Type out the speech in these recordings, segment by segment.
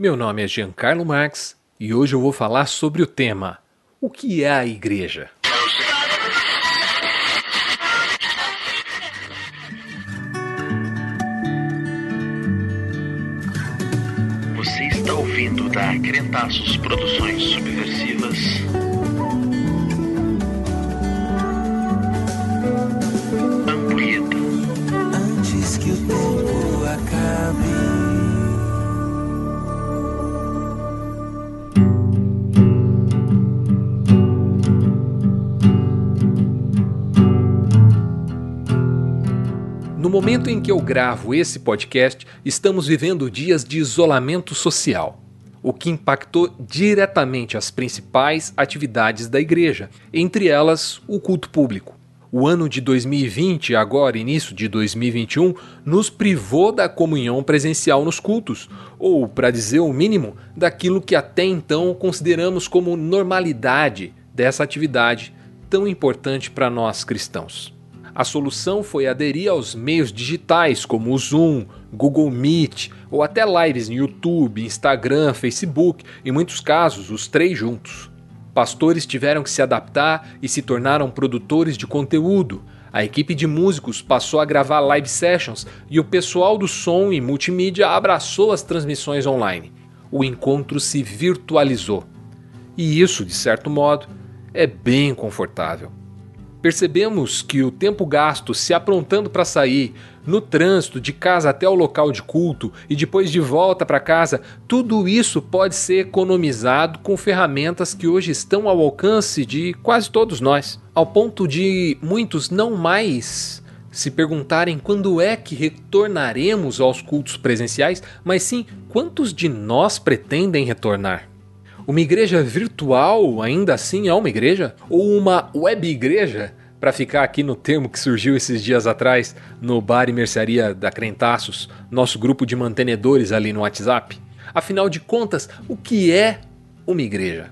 Meu nome é Giancarlo Marx e hoje eu vou falar sobre o tema: O que é a igreja? Você está ouvindo da Crentaços Produções Subversivas. No momento em que eu gravo esse podcast, estamos vivendo dias de isolamento social, o que impactou diretamente as principais atividades da igreja, entre elas o culto público. O ano de 2020, agora início de 2021, nos privou da comunhão presencial nos cultos, ou, para dizer o mínimo, daquilo que até então consideramos como normalidade dessa atividade tão importante para nós cristãos. A solução foi aderir aos meios digitais como o Zoom, Google Meet ou até lives no YouTube, Instagram, Facebook, em muitos casos os três juntos. Pastores tiveram que se adaptar e se tornaram produtores de conteúdo. A equipe de músicos passou a gravar live sessions e o pessoal do som e multimídia abraçou as transmissões online. O encontro se virtualizou. E isso, de certo modo, é bem confortável. Percebemos que o tempo gasto se aprontando para sair, no trânsito de casa até o local de culto e depois de volta para casa, tudo isso pode ser economizado com ferramentas que hoje estão ao alcance de quase todos nós, ao ponto de muitos não mais se perguntarem quando é que retornaremos aos cultos presenciais, mas sim quantos de nós pretendem retornar. Uma igreja virtual ainda assim é uma igreja? Ou uma web igreja? Para ficar aqui no termo que surgiu esses dias atrás no bar e mercearia da Crentaços, nosso grupo de mantenedores ali no WhatsApp. Afinal de contas, o que é uma igreja?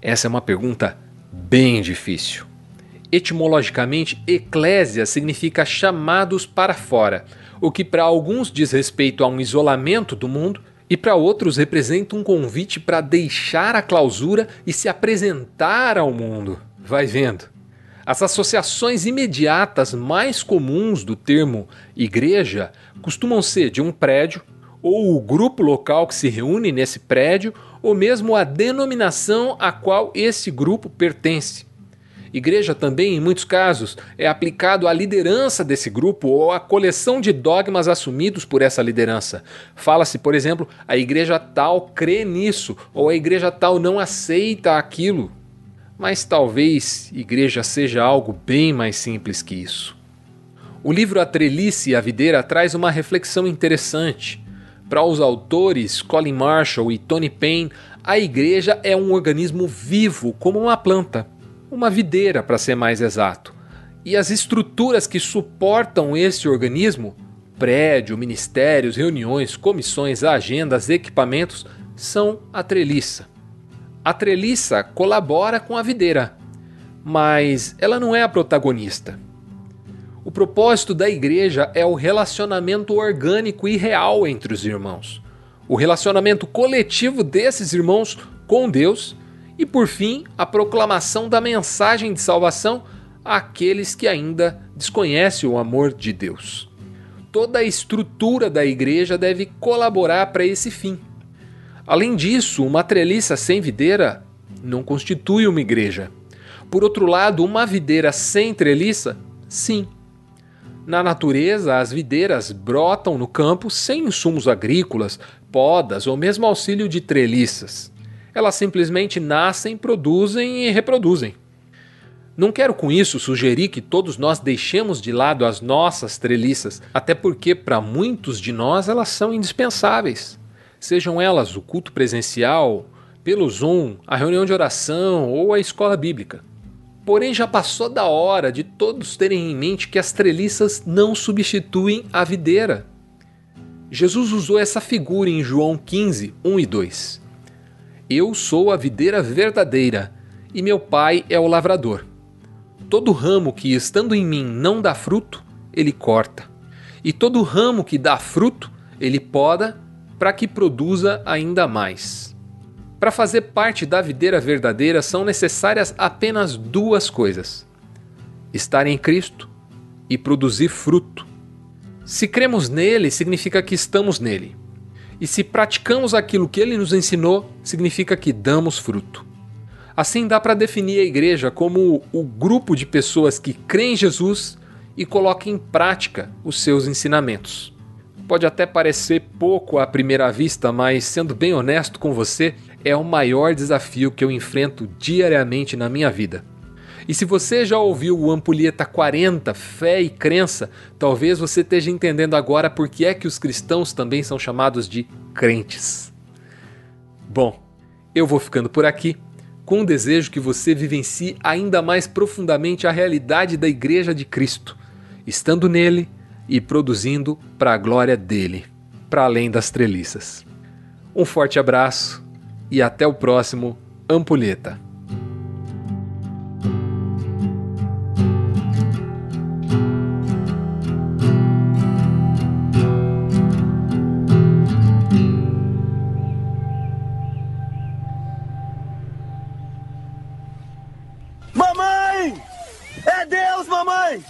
Essa é uma pergunta bem difícil. Etimologicamente, eclésia significa chamados para fora, o que para alguns diz respeito a um isolamento do mundo e para outros representa um convite para deixar a clausura e se apresentar ao mundo. Vai vendo. As associações imediatas mais comuns do termo igreja costumam ser de um prédio, ou o grupo local que se reúne nesse prédio, ou mesmo a denominação a qual esse grupo pertence. Igreja também, em muitos casos, é aplicado à liderança desse grupo ou à coleção de dogmas assumidos por essa liderança. Fala-se, por exemplo, a igreja tal crê nisso ou a igreja tal não aceita aquilo. Mas talvez igreja seja algo bem mais simples que isso. O livro A Trelice e a Videira traz uma reflexão interessante. Para os autores Colin Marshall e Tony Payne, a igreja é um organismo vivo como uma planta uma videira para ser mais exato. E as estruturas que suportam esse organismo prédio, ministérios, reuniões, comissões, agendas, equipamentos são a treliça. A treliça colabora com a videira, mas ela não é a protagonista. O propósito da igreja é o relacionamento orgânico e real entre os irmãos. O relacionamento coletivo desses irmãos com Deus e, por fim, a proclamação da mensagem de salvação àqueles que ainda desconhecem o amor de Deus. Toda a estrutura da igreja deve colaborar para esse fim. Além disso, uma treliça sem videira não constitui uma igreja. Por outro lado, uma videira sem treliça, sim. Na natureza, as videiras brotam no campo sem insumos agrícolas, podas ou mesmo auxílio de treliças. Elas simplesmente nascem, produzem e reproduzem. Não quero com isso sugerir que todos nós deixemos de lado as nossas treliças, até porque para muitos de nós elas são indispensáveis. Sejam elas o culto presencial, pelo Zoom, a reunião de oração ou a escola bíblica. Porém, já passou da hora de todos terem em mente que as treliças não substituem a videira. Jesus usou essa figura em João 15, 1 e 2. Eu sou a videira verdadeira, e meu pai é o lavrador. Todo ramo que estando em mim não dá fruto, ele corta. E todo ramo que dá fruto, ele poda, para que produza ainda mais. Para fazer parte da videira verdadeira são necessárias apenas duas coisas: estar em Cristo e produzir fruto. Se cremos nele, significa que estamos nele. E se praticamos aquilo que ele nos ensinou, significa que damos fruto. Assim dá para definir a igreja como o grupo de pessoas que creem em Jesus e colocam em prática os seus ensinamentos. Pode até parecer pouco à primeira vista, mas sendo bem honesto com você, é o maior desafio que eu enfrento diariamente na minha vida. E se você já ouviu o Ampulheta 40, Fé e Crença, talvez você esteja entendendo agora por que é que os cristãos também são chamados de crentes. Bom, eu vou ficando por aqui, com o desejo que você vivencie ainda mais profundamente a realidade da Igreja de Cristo, estando nele e produzindo para a glória dele, para além das treliças. Um forte abraço e até o próximo Ampulheta. É Deus, mamãe!